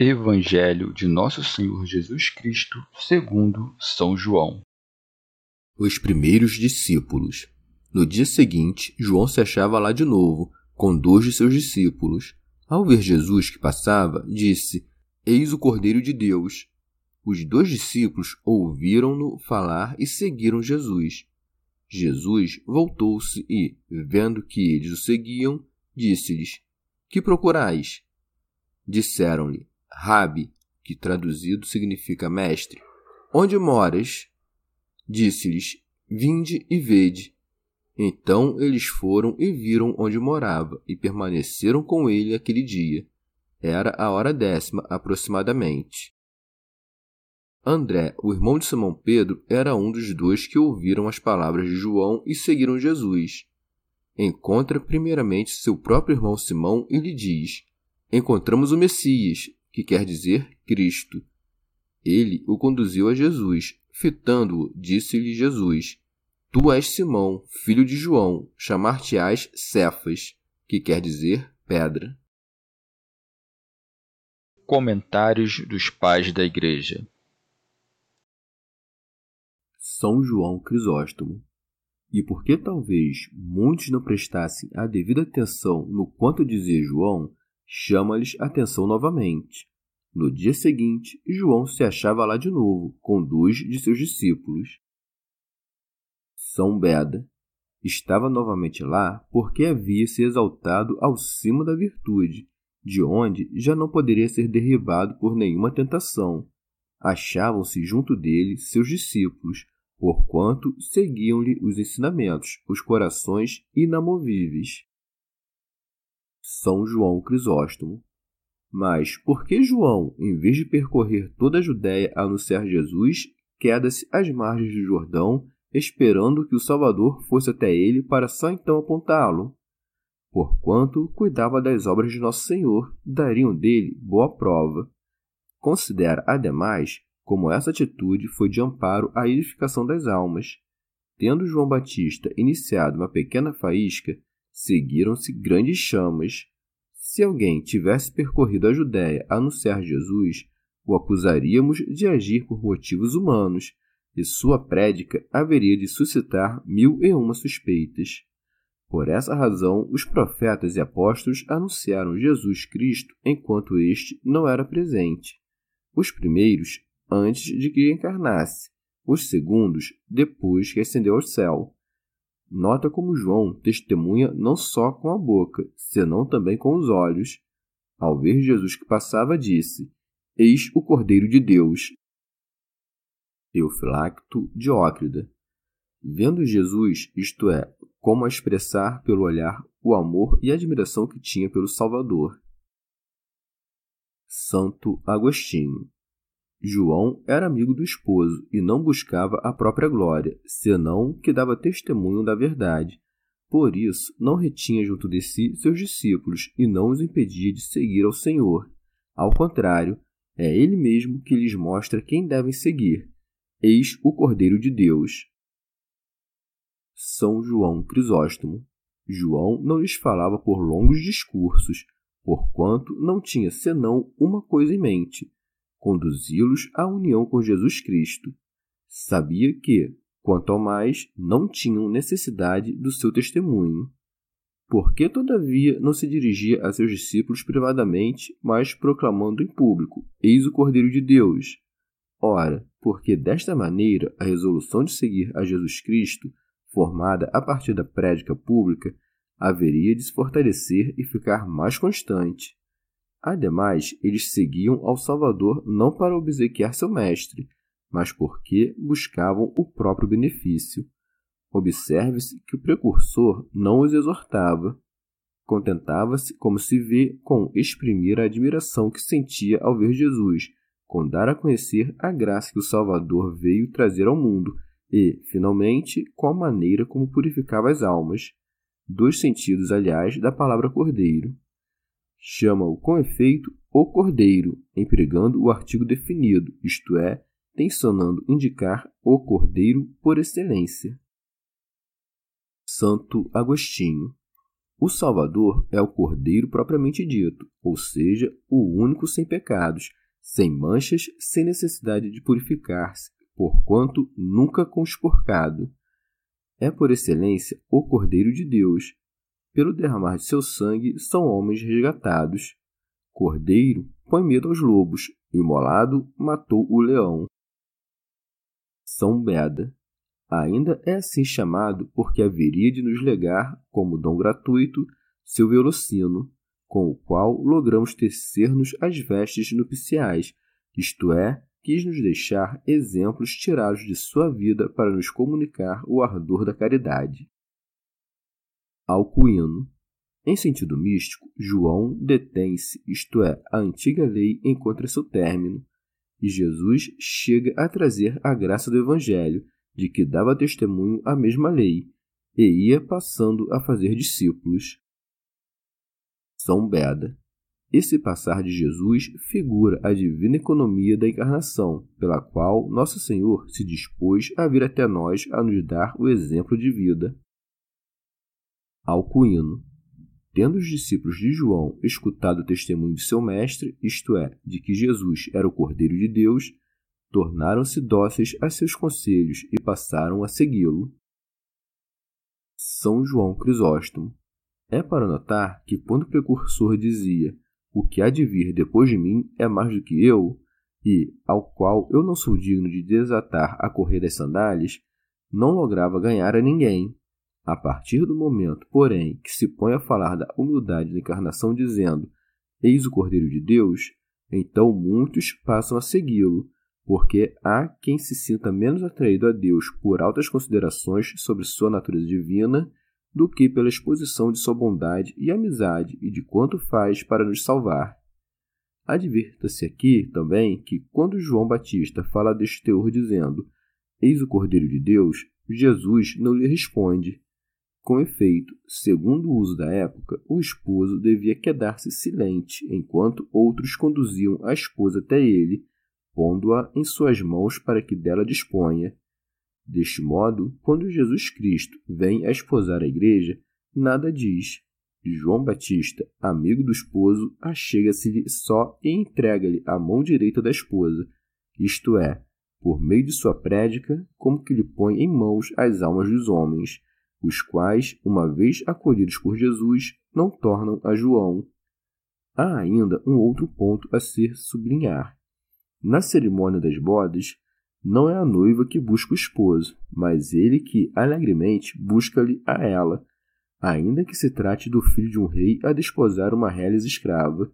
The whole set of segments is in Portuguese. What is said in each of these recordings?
Evangelho de Nosso Senhor Jesus Cristo, segundo São João. Os primeiros discípulos. No dia seguinte, João se achava lá de novo, com dois de seus discípulos. Ao ver Jesus que passava, disse: Eis o Cordeiro de Deus. Os dois discípulos ouviram-no falar e seguiram Jesus. Jesus voltou-se e, vendo que eles o seguiam, disse-lhes: Que procurais? Disseram-lhe: Rabi, que traduzido significa mestre, onde moras? Disse-lhes: Vinde e vede. Então eles foram e viram onde morava, e permaneceram com ele aquele dia. Era a hora décima aproximadamente. André, o irmão de Simão Pedro, era um dos dois que ouviram as palavras de João e seguiram Jesus. Encontra primeiramente seu próprio irmão Simão e lhe diz: Encontramos o Messias, que quer dizer Cristo. Ele o conduziu a Jesus. Fitando-o, disse-lhe Jesus: Tu és Simão, filho de João, chamar-te-ás Cefas, que quer dizer pedra. Comentários dos Pais da Igreja São João Crisóstomo. E porque talvez muitos não prestassem a devida atenção no quanto dizia João, chama-lhes atenção novamente. No dia seguinte, João se achava lá de novo, com dois de seus discípulos. São Beda estava novamente lá porque havia se exaltado ao cimo da virtude, de onde já não poderia ser derribado por nenhuma tentação. Achavam-se junto dele seus discípulos, porquanto seguiam-lhe os ensinamentos, os corações inamovíveis. São João Crisóstomo. Mas por que João, em vez de percorrer toda a Judéia a anunciar Jesus, queda-se às margens do Jordão, esperando que o Salvador fosse até ele para só então apontá-lo? Porquanto cuidava das obras de Nosso Senhor, dariam dele boa prova. Considera, ademais, como essa atitude foi de amparo à edificação das almas. Tendo João Batista iniciado uma pequena faísca, seguiram-se grandes chamas. Se alguém tivesse percorrido a Judéia a anunciar Jesus, o acusaríamos de agir por motivos humanos, e sua prédica haveria de suscitar mil e uma suspeitas. Por essa razão, os profetas e apóstolos anunciaram Jesus Cristo enquanto este não era presente. Os primeiros, antes de que encarnasse, os segundos, depois que ascendeu ao céu. Nota como João testemunha não só com a boca, senão também com os olhos. Ao ver Jesus que passava, disse: Eis o Cordeiro de Deus. Eufilacto Diócrida. Vendo Jesus, isto é, como a expressar pelo olhar o amor e a admiração que tinha pelo Salvador. Santo Agostinho. João era amigo do esposo e não buscava a própria glória, senão que dava testemunho da verdade. Por isso, não retinha junto de si seus discípulos e não os impedia de seguir ao Senhor. Ao contrário, é ele mesmo que lhes mostra quem devem seguir. Eis o Cordeiro de Deus. São João Crisóstomo. João não lhes falava por longos discursos, porquanto não tinha senão uma coisa em mente conduzi-los à união com Jesus Cristo. Sabia que, quanto ao mais, não tinham necessidade do seu testemunho. Por que, todavia, não se dirigia a seus discípulos privadamente, mas proclamando em público: Eis o Cordeiro de Deus? Ora, porque desta maneira a resolução de seguir a Jesus Cristo, formada a partir da prédica pública, haveria de se fortalecer e ficar mais constante. Ademais, eles seguiam ao Salvador não para obsequiar seu mestre, mas porque buscavam o próprio benefício. Observe-se que o precursor não os exortava. Contentava-se, como se vê, com exprimir a admiração que sentia ao ver Jesus, com dar a conhecer a graça que o Salvador veio trazer ao mundo e, finalmente, com a maneira como purificava as almas. Dois sentidos, aliás, da palavra cordeiro. Chama-o com efeito o cordeiro, empregando o artigo definido, isto é, tensionando indicar o cordeiro por excelência. Santo Agostinho. O Salvador é o Cordeiro propriamente dito, ou seja, o único sem pecados, sem manchas, sem necessidade de purificar-se, porquanto nunca conspurcado. É por excelência o Cordeiro de Deus. Pelo derramar de seu sangue são homens resgatados. Cordeiro põe medo aos lobos, imolado matou o leão. São Beda ainda é assim chamado porque haveria de nos legar, como dom gratuito, seu velocino, com o qual logramos tecer-nos as vestes nupciais, isto é, quis nos deixar exemplos tirados de sua vida para nos comunicar o ardor da caridade. Alcuíno. Em sentido místico, João detém-se, isto é, a antiga lei encontra seu término, e Jesus chega a trazer a graça do Evangelho, de que dava testemunho a mesma lei, e ia passando a fazer discípulos. São Beda. Esse passar de Jesus figura a divina economia da encarnação, pela qual Nosso Senhor se dispôs a vir até nós a nos dar o exemplo de vida. Alcuíno. Tendo os discípulos de João escutado o testemunho de seu mestre, isto é, de que Jesus era o Cordeiro de Deus, tornaram-se dóceis a seus conselhos e passaram a segui-lo. São João Crisóstomo. É para notar que quando o precursor dizia o que há de vir depois de mim é mais do que eu, e ao qual eu não sou digno de desatar a correr das sandálias, não lograva ganhar a ninguém. A partir do momento, porém, que se põe a falar da humildade da encarnação dizendo Eis o Cordeiro de Deus, então muitos passam a segui-lo, porque há quem se sinta menos atraído a Deus por altas considerações sobre sua natureza divina do que pela exposição de sua bondade e amizade e de quanto faz para nos salvar. Advirta-se aqui também que quando João Batista fala deste teor dizendo Eis o Cordeiro de Deus, Jesus não lhe responde. Com efeito, segundo o uso da época, o esposo devia quedar-se silente enquanto outros conduziam a esposa até ele pondo-a em suas mãos para que dela disponha. Deste modo, quando Jesus Cristo vem a esposar a igreja, nada diz. João Batista, amigo do esposo, achega-se-lhe só e entrega-lhe a mão direita da esposa, isto é, por meio de sua prédica, como que lhe põe em mãos as almas dos homens, os quais, uma vez acolhidos por Jesus, não tornam a João. Há ainda um outro ponto a ser sublinhar. Na cerimônia das bodas, não é a noiva que busca o esposo, mas ele que alegremente busca-lhe a ela, ainda que se trate do filho de um rei a desposar uma reles escrava.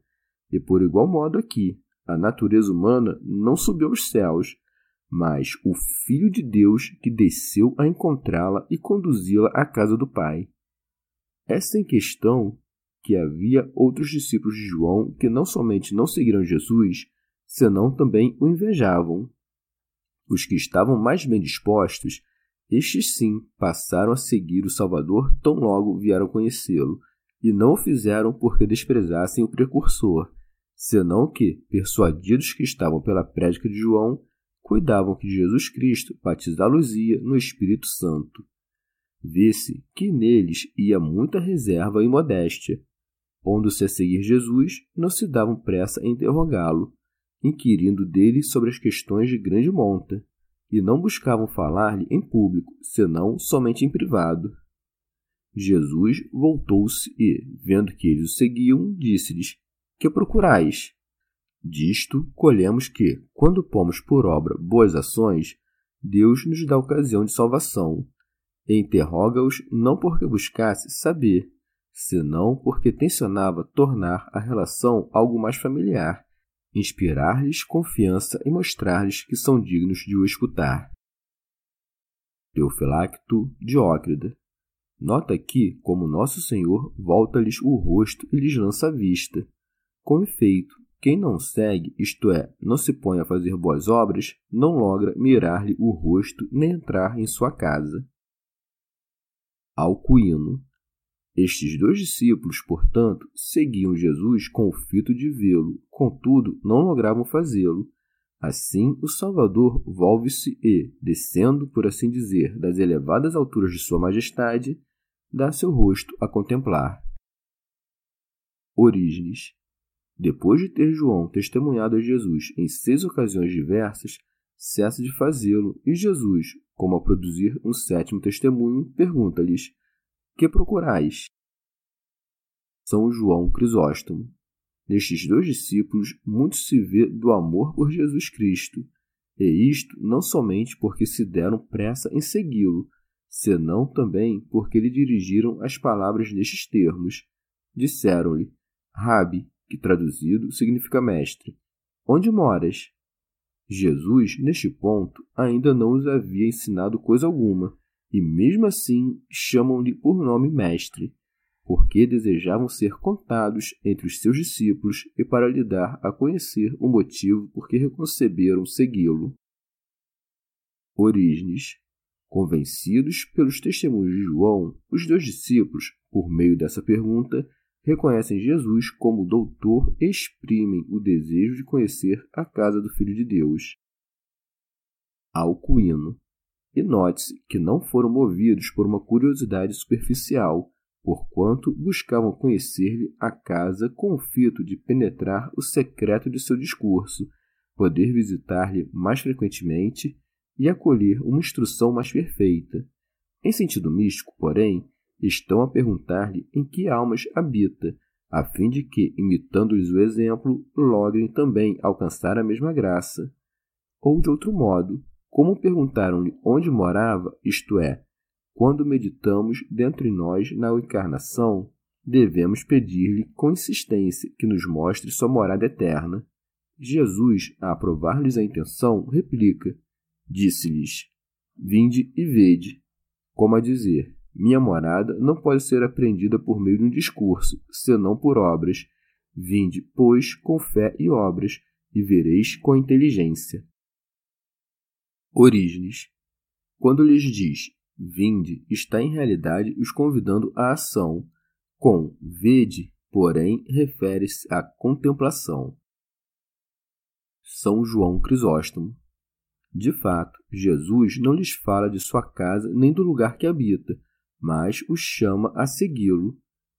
E por igual modo aqui, a natureza humana não subiu aos céus, mas o Filho de Deus que desceu a encontrá-la e conduzi-la à casa do Pai. Essa em questão que havia outros discípulos de João que não somente não seguiram Jesus, senão também o invejavam. Os que estavam mais bem dispostos, estes sim passaram a seguir o Salvador tão logo vieram conhecê-lo, e não o fizeram porque desprezassem o precursor, senão que, persuadidos que estavam pela prédica de João, cuidavam que Jesus Cristo batizá-los-ia no Espírito Santo. Vê-se que neles ia muita reserva e modéstia. Pondo-se a seguir Jesus, não se davam pressa em interrogá-lo, inquirindo dele sobre as questões de grande monta, e não buscavam falar-lhe em público, senão somente em privado. Jesus voltou-se e, vendo que eles o seguiam, disse-lhes: Que procurais? Disto colhemos que, quando pomos por obra boas ações, Deus nos dá ocasião de salvação. Interroga-os não porque buscasse saber, senão porque tensionava tornar a relação algo mais familiar, inspirar-lhes confiança e mostrar-lhes que são dignos de o escutar. Teofilacto Diócrida Nota aqui como Nosso Senhor volta-lhes o rosto e lhes lança a vista. Com efeito, quem não segue, isto é, não se põe a fazer boas obras, não logra mirar-lhe o rosto nem entrar em sua casa. Alcuíno estes dois discípulos, portanto, seguiam Jesus com o fito de vê-lo, contudo, não logravam fazê-lo. Assim, o Salvador volve-se e, descendo, por assim dizer, das elevadas alturas de Sua Majestade, dá seu rosto a contemplar. Orígenes. Depois de ter João testemunhado a Jesus em seis ocasiões diversas, cessa de fazê-lo e Jesus, como a produzir um sétimo testemunho, pergunta-lhes: Que procurais? São João Crisóstomo. Nestes dois discípulos, muito se vê do amor por Jesus Cristo, e isto não somente porque se deram pressa em segui-lo, senão também porque lhe dirigiram as palavras nestes termos. Disseram-lhe: Rabi, que traduzido significa mestre, onde moras? Jesus, neste ponto, ainda não os havia ensinado coisa alguma, e mesmo assim chamam-lhe por nome mestre porque desejavam ser contados entre os seus discípulos e para lhe dar a conhecer o motivo por que reconceberam segui-lo. Orígenes. Convencidos pelos testemunhos de João, os dois discípulos, por meio dessa pergunta, reconhecem Jesus como doutor exprimem o desejo de conhecer a casa do Filho de Deus. Alcuíno. E note-se que não foram movidos por uma curiosidade superficial, porquanto buscavam conhecer-lhe a casa com o fito de penetrar o secreto de seu discurso, poder visitar-lhe mais frequentemente e acolher uma instrução mais perfeita. Em sentido místico, porém, estão a perguntar-lhe em que almas habita, a fim de que, imitando-lhes o exemplo, logrem também alcançar a mesma graça. Ou, de outro modo, como perguntaram-lhe onde morava, isto é, quando meditamos dentro de nós na encarnação, devemos pedir-lhe com insistência que nos mostre sua morada eterna. Jesus, a aprovar-lhes a intenção, replica: Disse-lhes: Vinde e vede. Como a dizer: Minha morada não pode ser aprendida por meio de um discurso, senão por obras. Vinde, pois, com fé e obras, e vereis com inteligência. Orígenes. Quando lhes diz Vinde está em realidade os convidando à ação, com vede, porém, refere-se à contemplação. São João Crisóstomo. De fato, Jesus não lhes fala de sua casa nem do lugar que habita, mas os chama a segui-lo.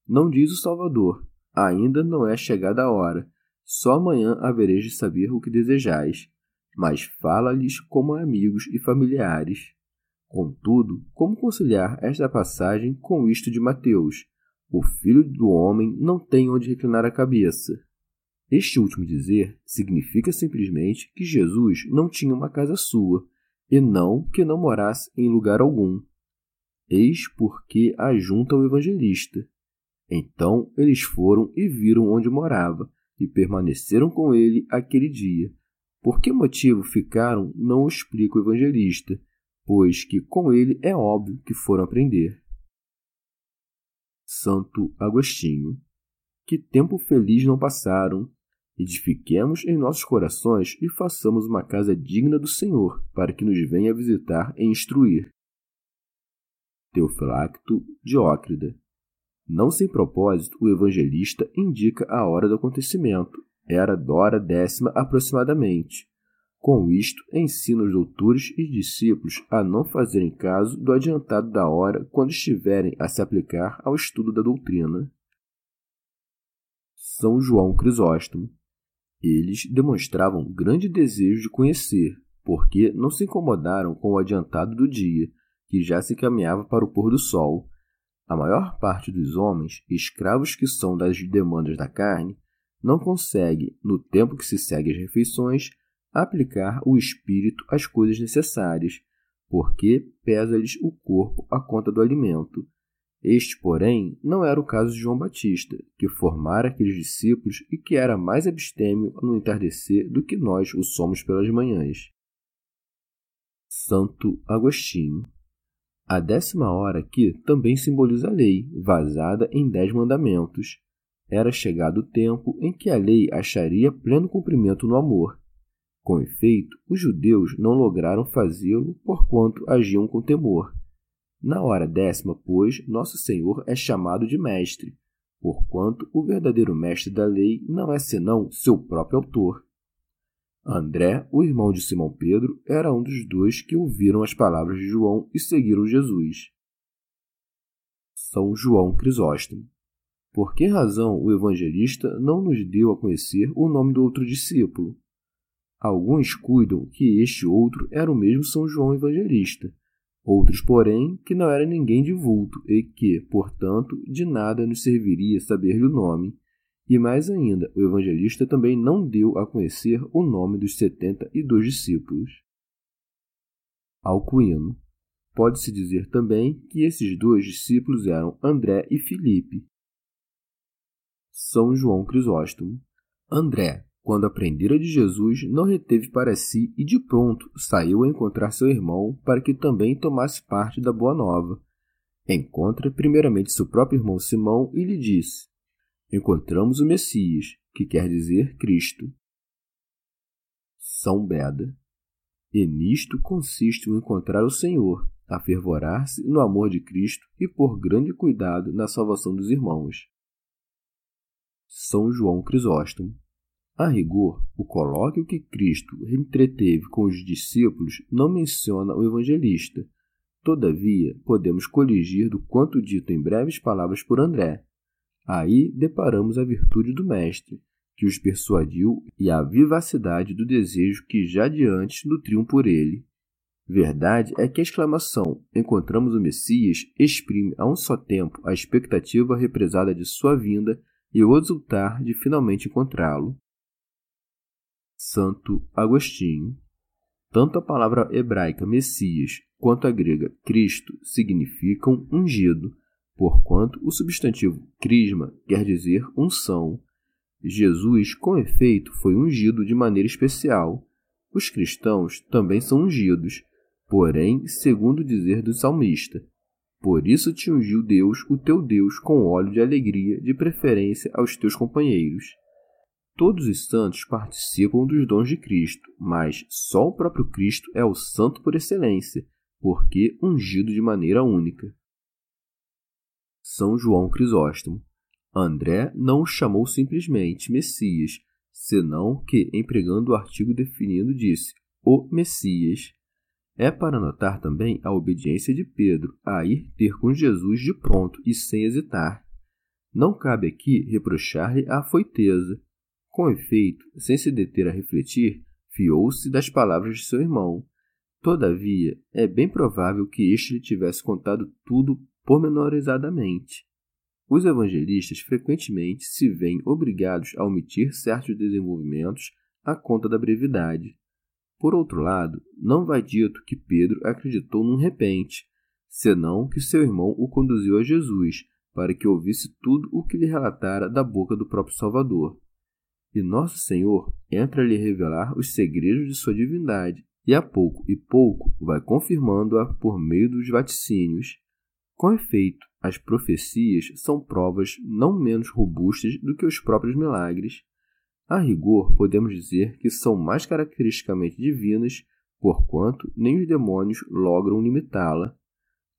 Não diz o Salvador: ainda não é chegada a hora, só amanhã havereis de saber o que desejais. Mas fala-lhes como amigos e familiares. Contudo, como conciliar esta passagem com isto de Mateus? O filho do homem não tem onde reclinar a cabeça. Este último dizer significa simplesmente que Jesus não tinha uma casa sua, e não que não morasse em lugar algum. Eis porque ajunta o evangelista. Então eles foram e viram onde morava, e permaneceram com ele aquele dia. Por que motivo ficaram, não explica o evangelista, pois que com ele é óbvio que foram aprender. Santo Agostinho. Que tempo feliz não passaram! Edifiquemos em nossos corações e façamos uma casa digna do Senhor, para que nos venha visitar e instruir. Teofilacto Diócrida. Não sem propósito, o evangelista indica a hora do acontecimento. Era Dora décima aproximadamente. Com isto, ensina os doutores e discípulos a não fazerem caso do adiantado da hora quando estiverem a se aplicar ao estudo da doutrina. São João Crisóstomo. Eles demonstravam grande desejo de conhecer, porque não se incomodaram com o adiantado do dia, que já se caminhava para o pôr do sol. A maior parte dos homens, escravos que são das demandas da carne, não consegue, no tempo que se segue as refeições, aplicar o espírito às coisas necessárias, porque pesa-lhes o corpo a conta do alimento. Este, porém, não era o caso de João Batista, que formara aqueles discípulos e que era mais abstêmio no entardecer do que nós o somos pelas manhãs. Santo Agostinho a décima hora aqui também simboliza a lei, vazada em dez mandamentos. Era chegado o tempo em que a lei acharia pleno cumprimento no amor. Com efeito, os judeus não lograram fazê-lo porquanto agiam com temor. Na hora décima, pois, nosso Senhor é chamado de mestre, porquanto o verdadeiro mestre da lei não é senão seu próprio autor. André, o irmão de Simão Pedro, era um dos dois que ouviram as palavras de João e seguiram Jesus. São João Crisóstomo. Por que razão o evangelista não nos deu a conhecer o nome do outro discípulo? Alguns cuidam que este outro era o mesmo São João Evangelista, outros, porém, que não era ninguém de vulto e que, portanto, de nada nos serviria saber-lhe o nome e mais ainda, o evangelista também não deu a conhecer o nome dos setenta e dois discípulos. Alcuino. Pode-se dizer também que esses dois discípulos eram André e Filipe. São João Crisóstomo. André, quando aprendera de Jesus, não reteve para si e de pronto saiu a encontrar seu irmão para que também tomasse parte da boa nova. Encontra primeiramente seu próprio irmão Simão e lhe disse: encontramos o Messias, que quer dizer Cristo. São Beda. E nisto consiste o encontrar o Senhor, afervorar-se no amor de Cristo e por grande cuidado na salvação dos irmãos. São João Crisóstomo. A rigor, o colóquio que Cristo entreteve com os discípulos não menciona o evangelista. Todavia, podemos coligir do quanto dito em breves palavras por André, Aí deparamos a virtude do Mestre, que os persuadiu, e a vivacidade do desejo que já de antes nutriam por ele. Verdade é que a exclamação Encontramos o Messias exprime a um só tempo a expectativa represada de sua vinda e o exultar de finalmente encontrá-lo. Santo Agostinho. Tanto a palavra hebraica Messias quanto a grega Cristo significam ungido, porquanto o substantivo crisma quer dizer unção. Jesus, com efeito, foi ungido de maneira especial. Os cristãos também são ungidos, porém, segundo o dizer do salmista. Por isso te ungiu Deus, o teu Deus, com óleo de alegria, de preferência aos teus companheiros. Todos os santos participam dos dons de Cristo, mas só o próprio Cristo é o santo por excelência, porque ungido de maneira única. São João Crisóstomo. André não o chamou simplesmente Messias, senão que, empregando o artigo definido, disse o Messias. É para notar também a obediência de Pedro a ir ter com Jesus de pronto e sem hesitar. Não cabe aqui reprochar-lhe a afoiteza. Com efeito, sem se deter a refletir, fiou-se das palavras de seu irmão. Todavia, é bem provável que este lhe tivesse contado tudo pormenorizadamente. Os evangelistas frequentemente se veem obrigados a omitir certos desenvolvimentos à conta da brevidade. Por outro lado, não vai dito que Pedro acreditou num repente, senão que seu irmão o conduziu a Jesus, para que ouvisse tudo o que lhe relatara da boca do próprio Salvador. E nosso Senhor entra a lhe revelar os segredos de sua divindade, e a pouco e pouco vai confirmando-a por meio dos vaticínios. Com efeito, as profecias são provas não menos robustas do que os próprios milagres. A rigor, podemos dizer que são mais caracteristicamente divinas, porquanto nem os demônios logram limitá-la.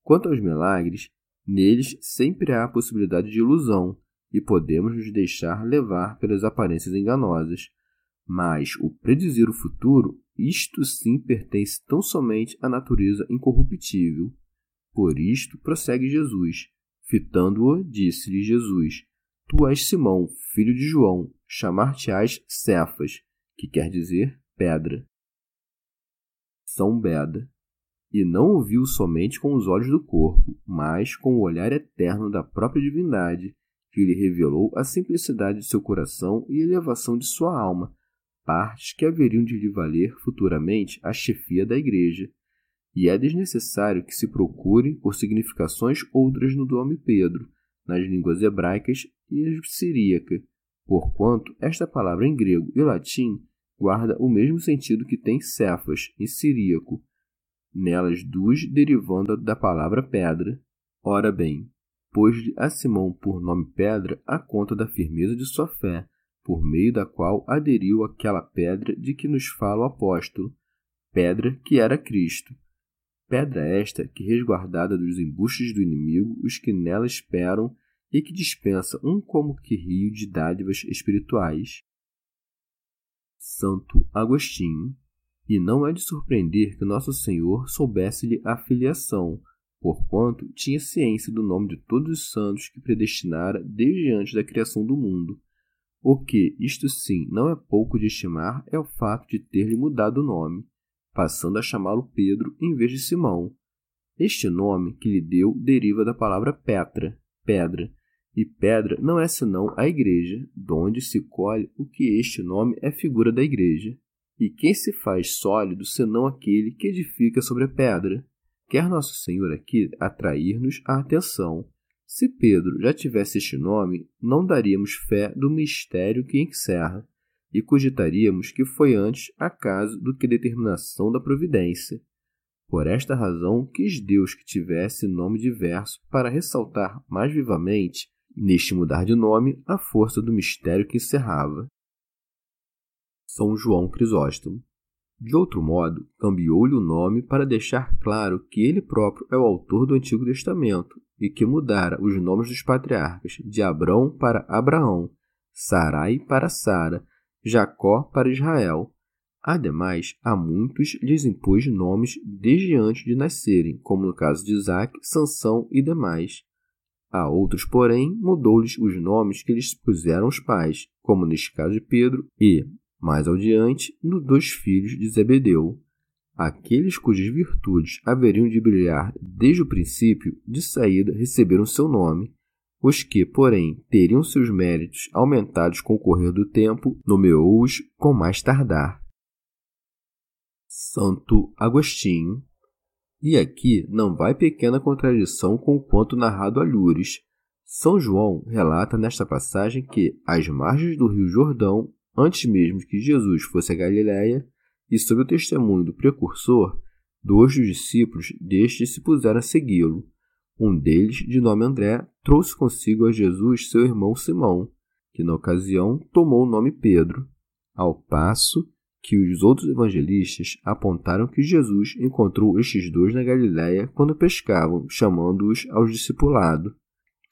Quanto aos milagres, neles sempre há a possibilidade de ilusão, e podemos nos deixar levar pelas aparências enganosas. Mas o predizer o futuro, isto sim pertence tão somente à natureza incorruptível. Por isto prossegue Jesus. Fitando-o, disse-lhe Jesus: Tu és Simão, filho de João, chamar-te-ás Cefas, que quer dizer pedra. São Beda. e não o viu somente com os olhos do corpo, mas com o olhar eterno da própria divindade, que lhe revelou a simplicidade de seu coração e elevação de sua alma, partes que haveriam de lhe valer futuramente a chefia da Igreja. E é desnecessário que se procure por significações outras no nome Pedro, nas línguas hebraicas e siríaca, porquanto esta palavra em grego e latim guarda o mesmo sentido que tem Cefas em siríaco, nelas duas derivando da palavra pedra. Ora bem, pôs-lhe a Simão por nome Pedra a conta da firmeza de sua fé, por meio da qual aderiu àquela pedra de que nos fala o apóstolo, pedra que era Cristo. Pedra esta que, resguardada dos embustes do inimigo, os que nela esperam e que dispensa um como que rio de dádivas espirituais. Santo Agostinho, e não é de surpreender que nosso Senhor soubesse-lhe a filiação, porquanto tinha ciência do nome de todos os santos que predestinara desde antes da criação do mundo. O que, isto sim, não é pouco de estimar é o fato de ter-lhe mudado o nome, passando a chamá-lo Pedro em vez de Simão. Este nome que lhe deu deriva da palavra Petra, pedra, e pedra não é senão a igreja, donde se colhe o que este nome é figura da igreja. E quem se faz sólido senão aquele que edifica sobre a pedra? Quer Nosso Senhor aqui atrair-nos a atenção. Se Pedro já tivesse este nome, não daríamos fé do mistério que encerra, e cogitaríamos que foi antes acaso do que determinação da providência. Por esta razão quis Deus que tivesse nome diverso para ressaltar mais vivamente neste mudar de nome, a força do mistério que encerrava. São João Crisóstomo. De outro modo, cambiou-lhe o nome para deixar claro que ele próprio é o autor do Antigo Testamento e que mudara os nomes dos patriarcas de Abrão para Abraão, Sarai para Sara, Jacó para Israel. Ademais, a muitos lhes impôs nomes desde antes de nascerem, como no caso de Isaac, Sansão e demais. A outros, porém, mudou-lhes os nomes que lhes puseram os pais, como neste caso de Pedro, e, mais adiante, no dos filhos de Zebedeu. Aqueles cujas virtudes haveriam de brilhar desde o princípio, de saída receberam seu nome. Os que, porém, teriam seus méritos aumentados com o correr do tempo, nomeou-os com mais tardar. Santo Agostinho e aqui não vai pequena contradição com o conto narrado a Lures. São João relata nesta passagem que, às margens do rio Jordão, antes mesmo que Jesus fosse a Galiléia, e sob o testemunho do precursor, dois dos discípulos deste se puseram a segui-lo. Um deles, de nome André, trouxe consigo a Jesus seu irmão Simão, que na ocasião tomou o nome Pedro, ao passo que os outros evangelistas apontaram que Jesus encontrou estes dois na Galiléia quando pescavam, chamando-os ao discipulado,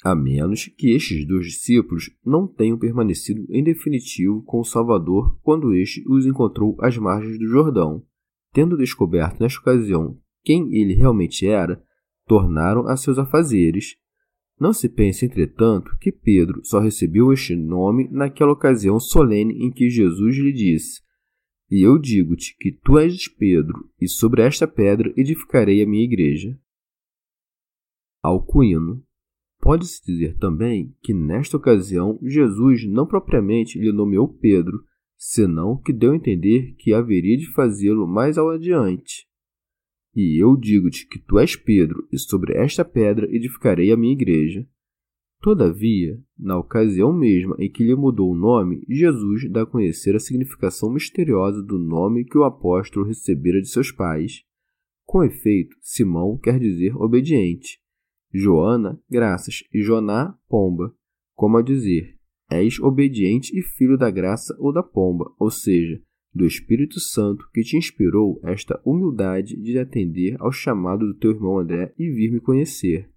a menos que estes dois discípulos não tenham permanecido em definitivo com o Salvador quando este os encontrou às margens do Jordão. Tendo descoberto nesta ocasião quem ele realmente era, tornaram a seus afazeres. Não se pense, entretanto, que Pedro só recebeu este nome naquela ocasião solene em que Jesus lhe disse: e eu digo-te que tu és Pedro, e sobre esta pedra edificarei a minha igreja. Alcuíno. Pode-se dizer também que nesta ocasião Jesus não propriamente lhe nomeou Pedro, senão que deu a entender que haveria de fazê-lo mais ao adiante. E eu digo-te que tu és Pedro, e sobre esta pedra edificarei a minha igreja. Todavia, na ocasião mesma em que lhe mudou o nome, Jesus dá a conhecer a significação misteriosa do nome que o apóstolo recebera de seus pais. Com efeito, Simão quer dizer obediente, Joana, graças, e Joná, pomba, como a dizer, és obediente e filho da graça ou da pomba, ou seja, do Espírito Santo que te inspirou esta humildade de atender ao chamado do teu irmão André e vir me conhecer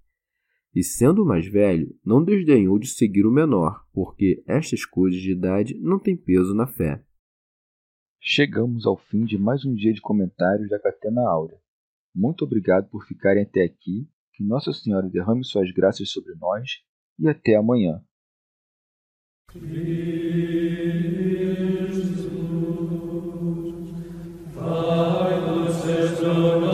e, sendo o mais velho, não desdenhou de seguir o menor, porque estas coisas de idade não têm peso na fé. Chegamos ao fim de mais um dia de comentários da Catena Áurea. Muito obrigado por ficarem até aqui, que Nossa Senhora derrame suas graças sobre nós e até amanhã. Senhor.